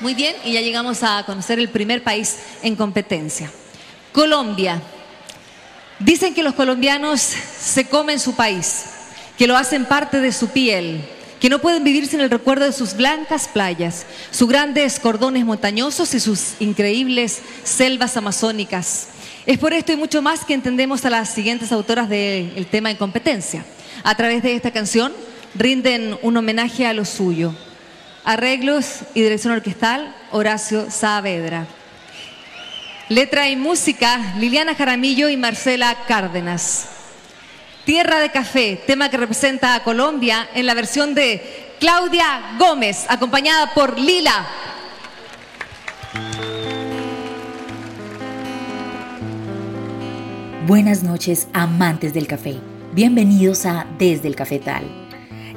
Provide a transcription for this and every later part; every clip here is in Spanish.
Muy bien, y ya llegamos a conocer el primer país en competencia. Colombia. Dicen que los colombianos se comen su país, que lo hacen parte de su piel, que no pueden vivir sin el recuerdo de sus blancas playas, sus grandes cordones montañosos y sus increíbles selvas amazónicas. Es por esto y mucho más que entendemos a las siguientes autoras del tema en competencia. A través de esta canción rinden un homenaje a lo suyo. Arreglos y dirección orquestal, Horacio Saavedra. Letra y música, Liliana Jaramillo y Marcela Cárdenas. Tierra de Café, tema que representa a Colombia en la versión de Claudia Gómez, acompañada por Lila. Buenas noches, amantes del café. Bienvenidos a Desde el Cafetal.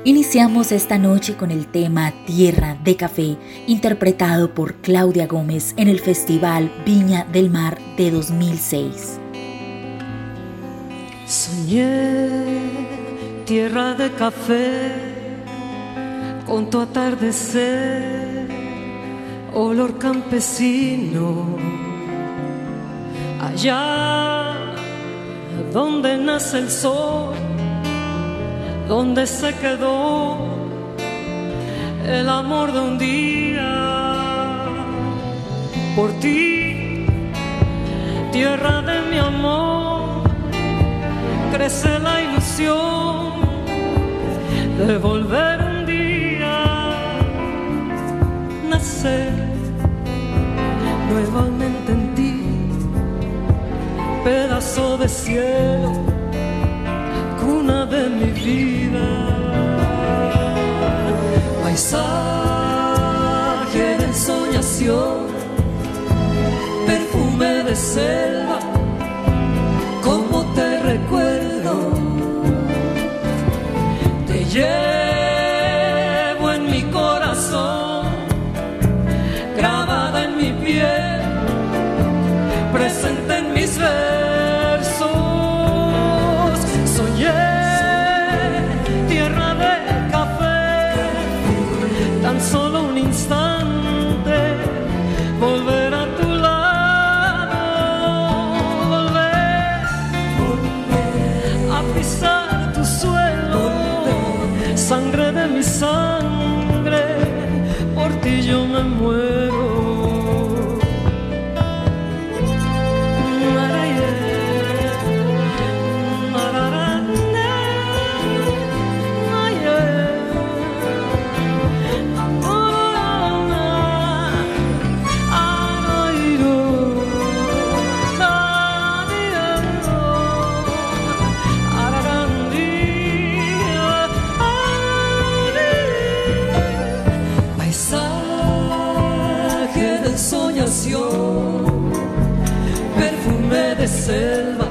Iniciamos esta noche con el tema Tierra de Café, interpretado por Claudia Gómez en el Festival Viña del Mar de 2006. Soñé tierra de café con tu atardecer, olor campesino, allá donde nace el sol, donde se quedó el amor de un día por ti, tierra de mi amor crece la ilusión de volver un día, nacer nuevamente en ti, pedazo de cielo, de mi vida, paisaje de ensoñación, perfume de selva llevo ti muero. selva,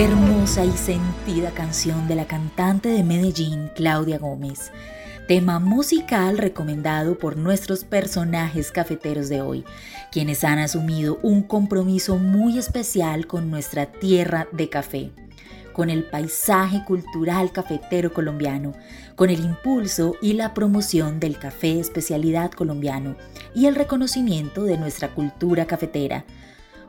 Hermosa y sentida canción de la cantante de Medellín, Claudia Gómez. tema musical recomendado por nuestros personajes cafeteros de hoy, quienes han asumido un compromiso muy especial con nuestra tierra de café con el paisaje cultural cafetero colombiano, con el impulso y la promoción del café especialidad colombiano y el reconocimiento de nuestra cultura cafetera.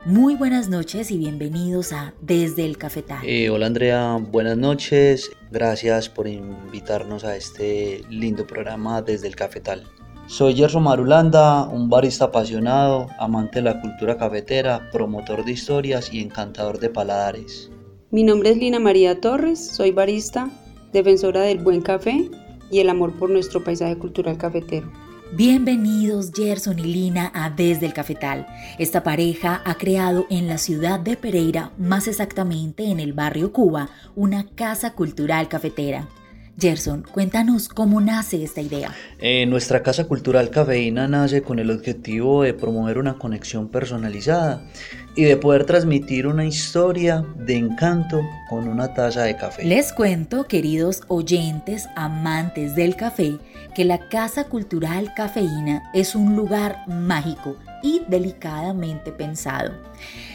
Muy buenas noches y bienvenidos a Desde el Cafetal. Eh, hola Andrea, buenas noches. Gracias por invitarnos a este lindo programa Desde el Cafetal. Soy Gerson Marulanda, un barista apasionado, amante de la cultura cafetera, promotor de historias y encantador de paladares. Mi nombre es Lina María Torres, soy barista, defensora del buen café y el amor por nuestro paisaje cultural cafetero. Bienvenidos Gerson y Lina a Desde el Cafetal. Esta pareja ha creado en la ciudad de Pereira, más exactamente en el barrio Cuba, una casa cultural cafetera. Gerson, cuéntanos cómo nace esta idea. Eh, nuestra Casa Cultural Cafeína nace con el objetivo de promover una conexión personalizada y de poder transmitir una historia de encanto con una taza de café. Les cuento, queridos oyentes, amantes del café, que la Casa Cultural Cafeína es un lugar mágico y delicadamente pensado.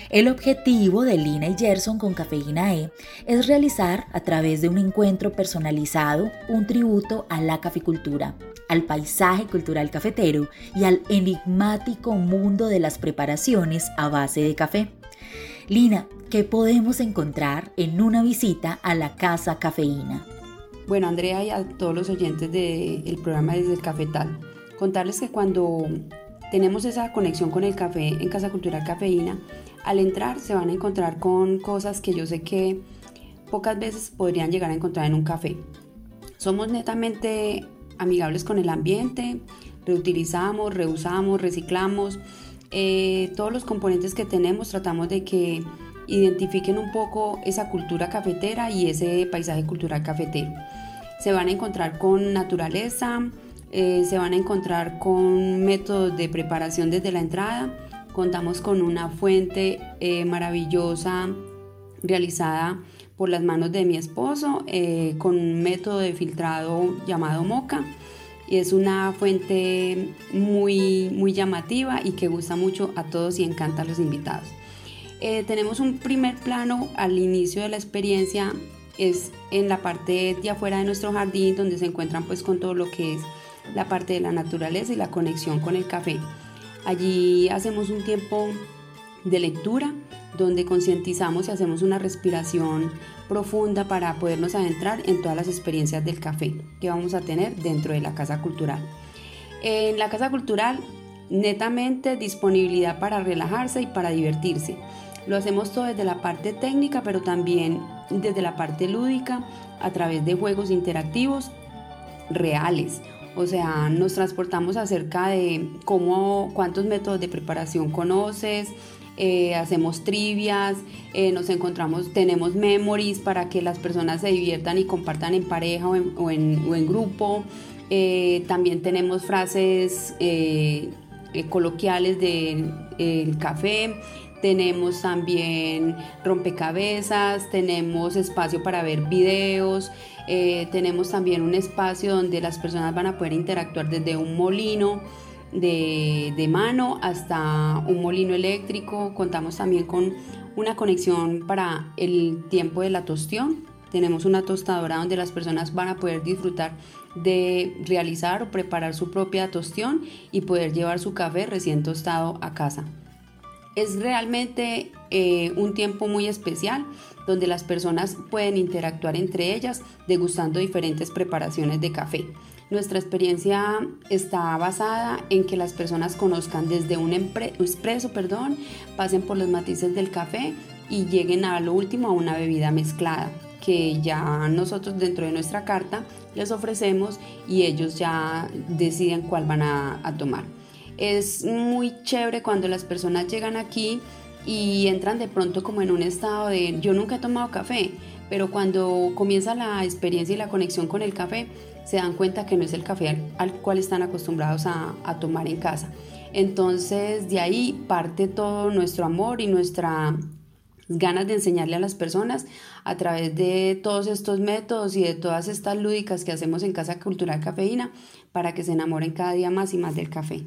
El objetivo de Lina y Gerson con Cafeína E es realizar a través de un encuentro personalizado un tributo a la caficultura, al paisaje cultural cafetero y al enigmático mundo de las preparaciones a base de café. Lina, ¿qué podemos encontrar en una visita a la Casa Cafeína? Bueno, Andrea y a todos los oyentes del programa Desde el Cafetal, contarles que cuando tenemos esa conexión con el café en Casa Cultural Cafeína, al entrar se van a encontrar con cosas que yo sé que pocas veces podrían llegar a encontrar en un café. Somos netamente amigables con el ambiente, reutilizamos, reusamos, reciclamos. Eh, todos los componentes que tenemos tratamos de que identifiquen un poco esa cultura cafetera y ese paisaje cultural cafetero. Se van a encontrar con naturaleza, eh, se van a encontrar con métodos de preparación desde la entrada Contamos con una fuente eh, maravillosa realizada por las manos de mi esposo eh, con un método de filtrado llamado Moca. Y es una fuente muy, muy llamativa y que gusta mucho a todos y encanta a los invitados. Tenemos un primer plano al inicio de la experiencia, es en la parte de afuera de nuestro jardín donde se encuentran pues con todo lo que es la parte de la naturaleza y la conexión con el café. Allí hacemos un tiempo de lectura donde concientizamos y hacemos una respiración profunda para podernos adentrar en todas las experiencias del café que vamos a tener dentro de la Casa Cultural. En la Casa Cultural, netamente disponibilidad para relajarse y para divertirse. Lo hacemos todo desde la parte técnica, pero también desde la parte lúdica, a través de juegos interactivos reales. O sea, nos transportamos acerca de cómo, cuántos métodos de preparación conoces, eh, hacemos trivias, eh, nos encontramos, tenemos memories para que las personas se diviertan y compartan en pareja o en, grupo. Eh, también tenemos frases coloquiales del café. Tenemos también rompecabezas, tenemos espacio para ver videos, eh, tenemos también un espacio donde las personas van a poder interactuar desde un molino de, de mano hasta un molino eléctrico. Contamos también con una conexión para el tiempo de la tostión. Tenemos una tostadora donde las personas van a poder disfrutar de realizar o preparar su propia tostión y poder llevar su café recién tostado a casa. Es realmente eh, un tiempo muy especial donde las personas pueden interactuar entre ellas degustando diferentes preparaciones de café. Nuestra experiencia está basada en que las personas conozcan desde un expreso, perdón, pasen por los matices del café y lleguen a lo último a una bebida mezclada que ya nosotros dentro de nuestra carta les ofrecemos y ellos ya deciden cuál van a tomar. Es muy chévere cuando las personas llegan aquí y entran de pronto como en un estado de yo nunca he tomado café, pero cuando comienza la experiencia y la conexión con el café, se dan cuenta que no es el café al, cual están acostumbrados a, a, tomar en casa. Entonces de ahí parte todo nuestro amor y nuestra ganas de enseñarle a las personas a través de todos estos métodos y de todas estas lúdicas que hacemos en Casa Cultural Cafeína para que se enamoren cada día más y más del café.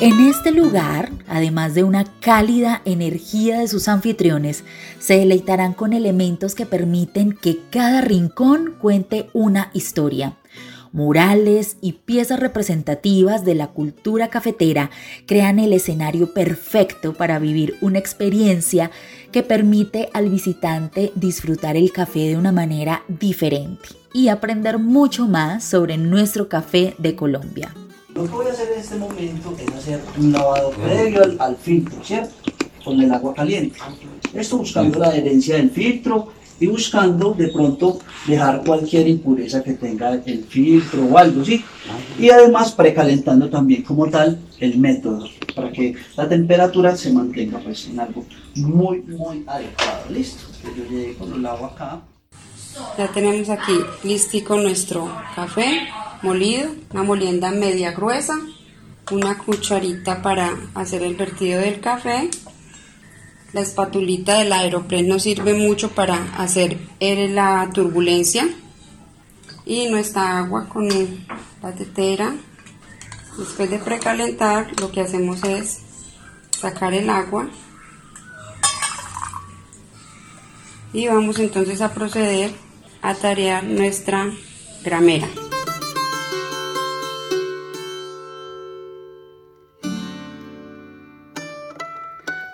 En este lugar, además de una cálida energía de sus anfitriones, se deleitarán con elementos que permiten que cada rincón cuente una historia. Murales y piezas representativas de la cultura cafetera crean el escenario perfecto para vivir una experiencia que permite al visitante disfrutar el café de una manera diferente y aprender mucho más sobre nuestro café de Colombia. Lo que voy a hacer en este momento es hacer un lavado previo al, filtro, ¿cierto? Con el agua caliente. Esto buscando la adherencia del filtro y buscando de pronto dejar cualquier impureza que tenga el filtro o algo, ¿sí? Y además precalentando también como tal el método para que la temperatura se mantenga pues en algo muy, muy adecuado. Listo, yo llegué con el agua acá. Ya tenemos aquí listico nuestro café molido, una molienda media gruesa, una cucharita para hacer el vertido del café. La espatulita del aeroplano nos sirve mucho para hacer la turbulencia. Y nuestra agua con la tetera. Después de precalentar, lo que hacemos es sacar el agua. Y vamos entonces a proceder a tarear nuestra gramera.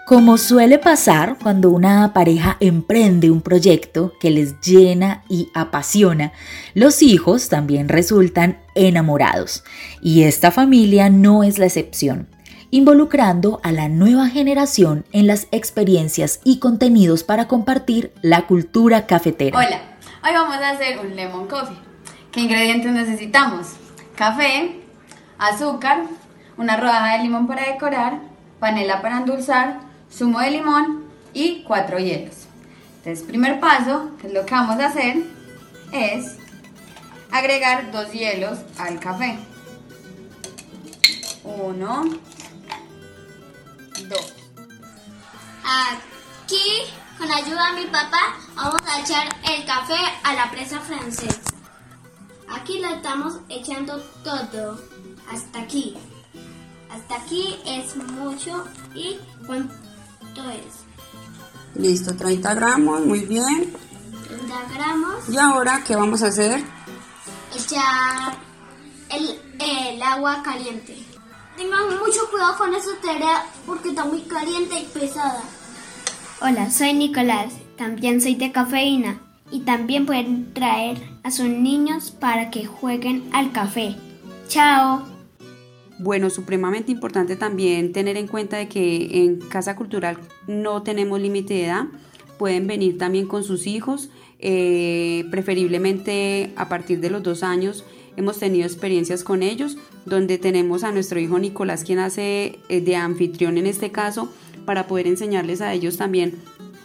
Como suele pasar cuando una pareja emprende un proyecto que les llena y apasiona, los hijos también resultan enamorados. Y esta familia no es la excepción, involucrando a la nueva generación en las experiencias y contenidos para compartir la cultura cafetera. Hola, hoy vamos a hacer un lemon coffee. ¿Qué ingredientes necesitamos? Café, azúcar, una rodaja de limón para decorar, panela para endulzar, zumo de limón y cuatro hielos. Entonces, primer paso, que es lo que vamos a hacer, es agregar dos hielos al café. Uno, dos. Aquí, con ayuda de mi papá, vamos a echar el café a la presa francesa. Aquí lo estamos echando todo, hasta aquí. Hasta aquí es mucho y es. Listo, 30 gramos, muy bien. 30 gramos. ¿Y ahora qué vamos a hacer? Echar el, agua caliente. Tengan mucho cuidado con esa tarea porque está muy caliente y pesada. Hola, soy Nicolás. También soy de cafeína. Y también pueden traer a sus niños para que jueguen al café. ¡Chao! Bueno, supremamente importante también tener en cuenta de que en Casa Cultural no tenemos límite de edad. Pueden venir también con sus hijos, eh, preferiblemente a partir de los dos años. Hemos tenido experiencias con ellos, donde tenemos a nuestro hijo Nicolás, quien hace eh, de anfitrión en este caso, para poder enseñarles a ellos también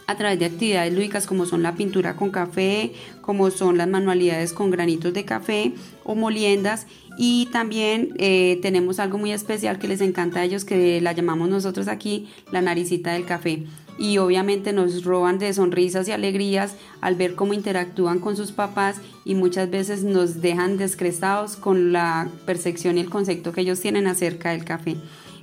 a través de actividades lúdicas como son la pintura con café, como son las manualidades con granitos de café o moliendas. Y también eh, tenemos algo muy especial que les encanta a ellos que la llamamos nosotros aquí la naricita del café y obviamente nos roban de sonrisas y alegrías al ver cómo interactúan con sus papás y muchas veces nos dejan descrestados con la percepción y el concepto que ellos tienen acerca del café.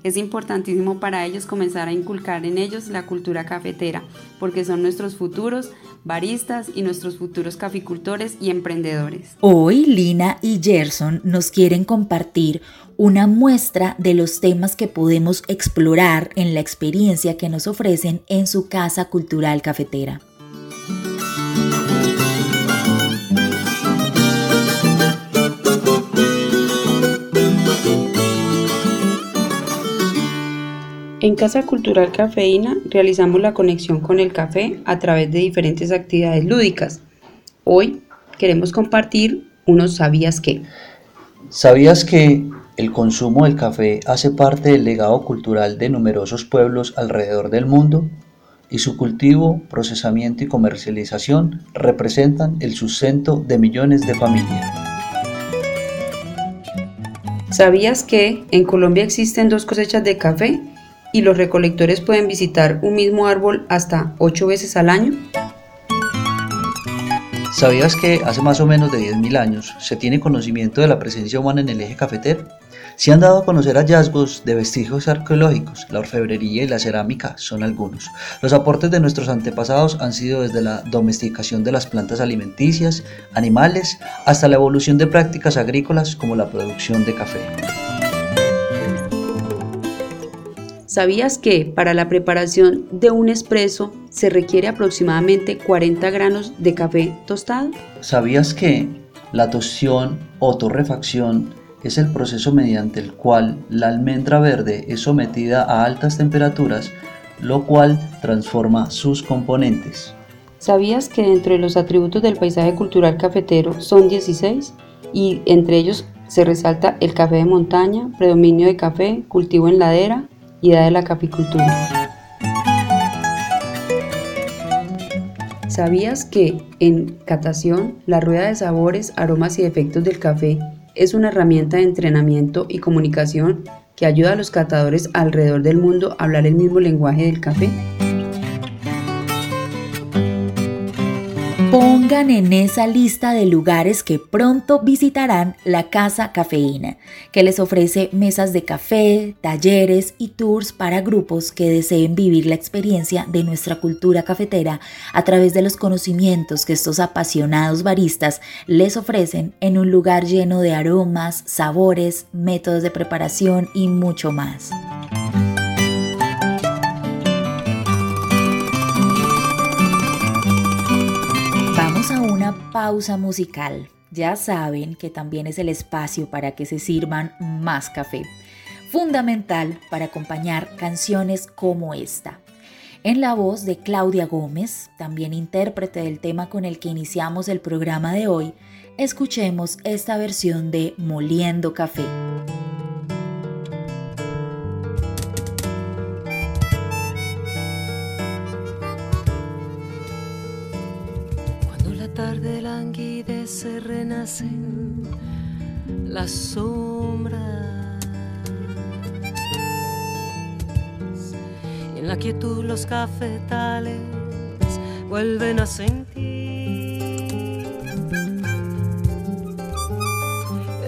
Es importantísimo para ellos comenzar a inculcar en ellos la cultura cafetera, porque son nuestros futuros baristas y nuestros futuros caficultores y emprendedores. Hoy Lina y Gerson nos quieren compartir una muestra de los temas que podemos explorar en la experiencia que nos ofrecen en su casa cultural cafetera. En Casa Cultural Cafeína realizamos la conexión con el café a través de diferentes actividades lúdicas. Hoy queremos compartir unos sabías que. ¿Sabías que el consumo del café hace parte del legado cultural de numerosos pueblos alrededor del mundo? y su cultivo, procesamiento y comercialización representan el sustento de millones de familias. ¿Sabías que en Colombia existen dos cosechas de café y los recolectores pueden visitar un mismo árbol hasta ocho veces al año? ¿Sabías que hace más o menos de 10.000 años se tiene conocimiento de la presencia humana en el eje cafetero? Se han dado a conocer hallazgos de vestigios arqueológicos, la orfebrería y la cerámica son algunos. Los aportes de nuestros antepasados han sido desde la domesticación de las plantas alimenticias, animales, hasta la evolución de prácticas agrícolas como la producción de café. ¿Sabías que para la preparación de un espresso se requiere aproximadamente 40 granos de café tostado? ¿Sabías que la tostión o torrefacción es el proceso mediante el cual la almendra verde es sometida a altas temperaturas, lo cual transforma sus componentes. ¿Sabías que dentro de los atributos del paisaje cultural cafetero son 16? Y entre ellos se resalta el café de montaña, predominio de café, cultivo en ladera y edad de la caficultura. ¿Sabías que en catación la rueda de sabores, aromas y efectos del café es una herramienta de entrenamiento y comunicación que ayuda a los catadores alrededor del mundo a hablar el mismo lenguaje del café. En esa lista de lugares que pronto visitarán la Casa Cafeína, que les ofrece mesas de café, talleres y tours para grupos que deseen vivir la experiencia de nuestra cultura cafetera a través de los conocimientos que estos apasionados baristas les ofrecen en un lugar lleno de aromas, sabores, métodos de preparación y mucho más. Pausa musical. Ya saben que también es el espacio para que se sirvan más café, fundamental para acompañar canciones como esta. En la voz de Claudia Gómez, también intérprete del tema con el que iniciamos el programa de hoy, escuchemos esta versión de Moliendo Café. Renacen las sombras. En la quietud los cafetales vuelven a sentir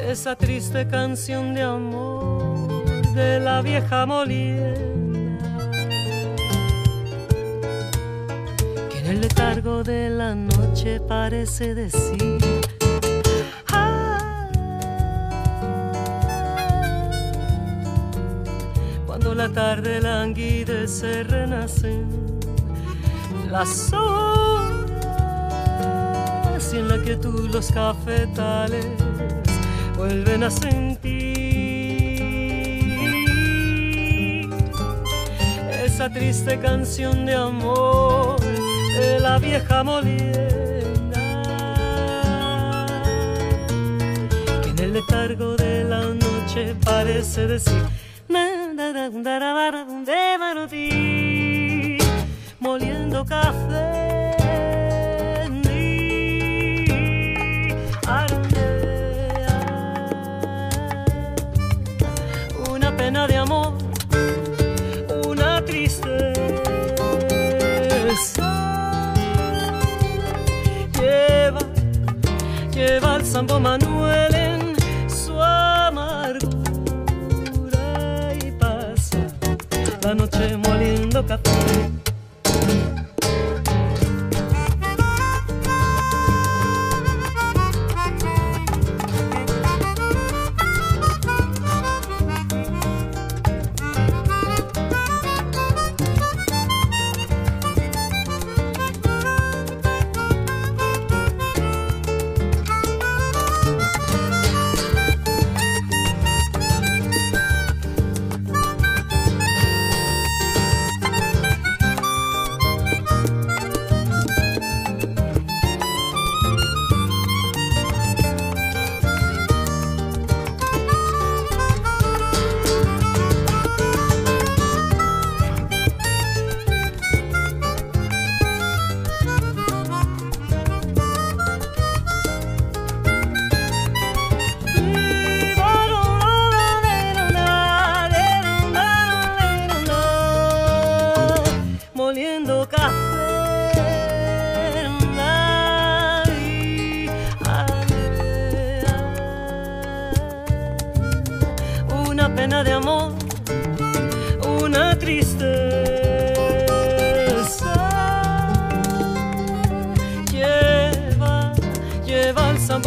esa triste canción de amor de la vieja molienda El letargo de la noche parece decir. La tarde languidece renacen las horas y en la que tú los cafetales vuelven a sentir esa triste canción de amor de la vieja molienda. Que en el letargo de la noche parece decir moliendo café una pena de amor una tristeza. Lleva al Sambo Manuel moliendo café.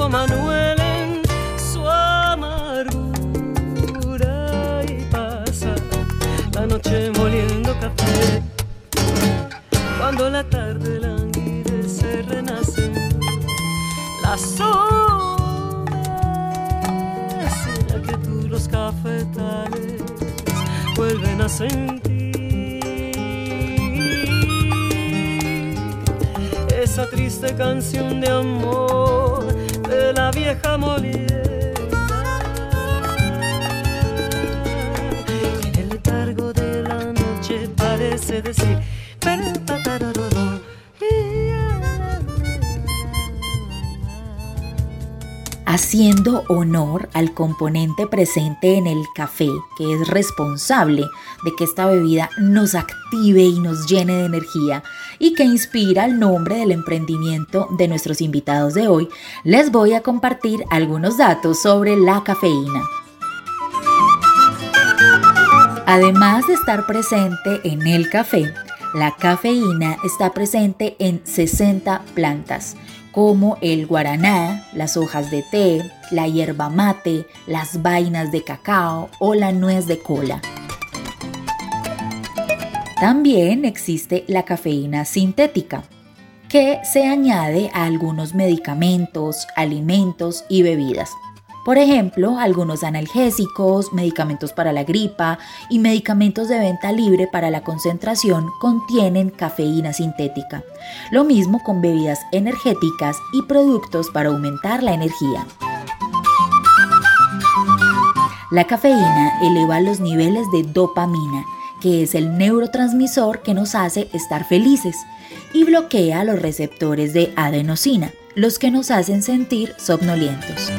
Manuel en su amargura y pasa la noche moliendo café. Cuando la tarde languidece renace la sombra la que tú los cafetales vuelven a sentir. esa triste canción de amor vieja molienda. En el letargo de la noche parece decir, pero haciendo honor al componente presente en el café, que es responsable de que esta bebida nos active y nos llene de energía y que inspira el nombre del emprendimiento de nuestros invitados de hoy, les voy a compartir algunos datos sobre la cafeína. Además de estar presente en el café, la cafeína está presente en 60 plantas, como el guaraná, las hojas de té, la hierba mate, las vainas de cacao o la nuez de cola. También existe la cafeína sintética, que se añade a algunos medicamentos, alimentos y bebidas. Por ejemplo, algunos analgésicos, medicamentos para la gripa y medicamentos de venta libre para la concentración contienen cafeína sintética. Lo mismo con bebidas energéticas y productos para aumentar la energía. La cafeína eleva los niveles de dopamina, que es el neurotransmisor que nos hace estar felices, y bloquea los receptores de adenosina, los que nos hacen sentir somnolientos.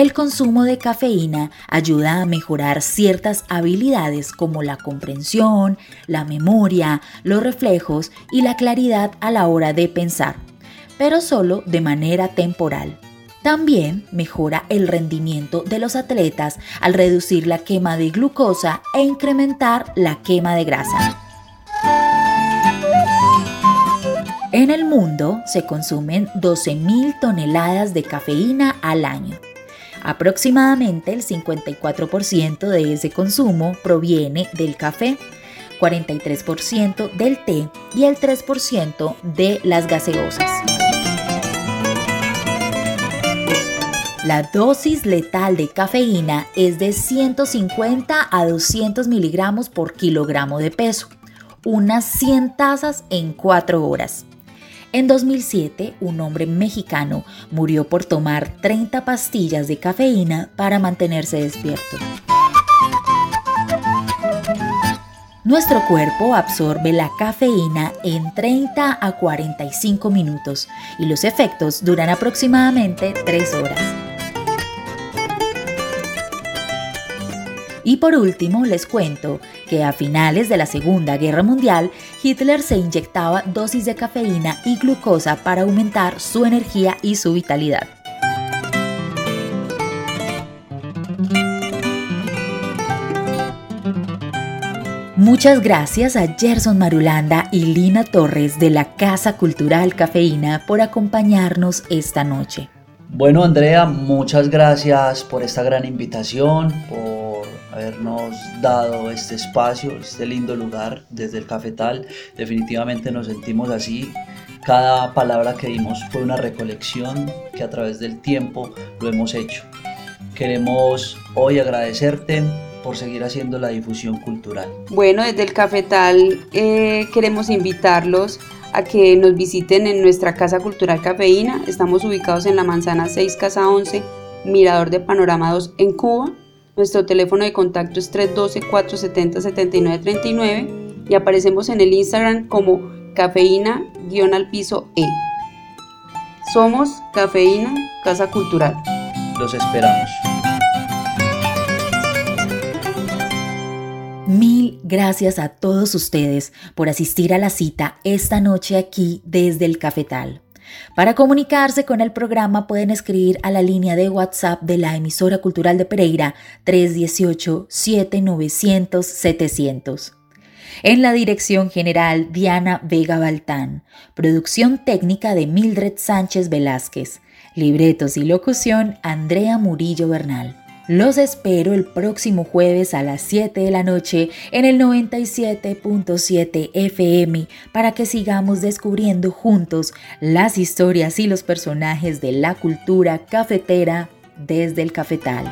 El consumo de cafeína ayuda a mejorar ciertas habilidades como la comprensión, la memoria, los reflejos y la claridad a la hora de pensar, pero solo de manera temporal. También mejora el rendimiento de los atletas al reducir la quema de glucosa e incrementar la quema de grasa. En el mundo se consumen 12.000 toneladas de cafeína al año. Aproximadamente el 54% de ese consumo proviene del café, 43% del té y el 3% de las gaseosas. La dosis letal de cafeína es de 150 a 200 miligramos por kilogramo de peso, unas 100 tazas en 4 horas. En 2007, un hombre mexicano murió por tomar 30 pastillas de cafeína para mantenerse despierto. Nuestro cuerpo absorbe la cafeína en 30 a 45 minutos y los efectos duran aproximadamente 3 horas. Y por último les cuento que a finales de la Segunda Guerra Mundial, Hitler se inyectaba dosis de cafeína y glucosa para aumentar su energía y su vitalidad. Muchas gracias a Gerson Marulanda y Lina Torres de la Casa Cultural Cafeína por acompañarnos esta noche. Bueno, Andrea, muchas gracias por esta gran invitación, habernos dado este espacio, este lindo lugar desde el cafetal. Definitivamente nos sentimos así. Cada palabra que dimos fue una recolección que a través del tiempo lo hemos hecho. Queremos hoy agradecerte por seguir haciendo la difusión cultural. Bueno, desde el cafetal eh, queremos invitarlos a que nos visiten en nuestra Casa Cultural Cafeína. Estamos ubicados en la Manzana 6, Casa 11, Mirador de Panorama 2 en Cuba. Nuestro teléfono de contacto es 312-470-7939 y aparecemos en el Instagram como cafeína-al piso E. Somos Cafeína Casa Cultural. Los esperamos. Mil gracias a todos ustedes por asistir a la cita esta noche aquí desde el Cafetal. Para comunicarse con el programa pueden escribir a la línea de WhatsApp de la emisora cultural de Pereira 318-7900-700. En la dirección general, Diana Vega Baltán. Producción técnica de Mildred Sánchez Velázquez. Libretos y locución, Andrea Murillo Bernal. Los espero el próximo jueves a las 7 de la noche en el 97.7 FM para que sigamos descubriendo juntos las historias y los personajes de la cultura cafetera desde el cafetal.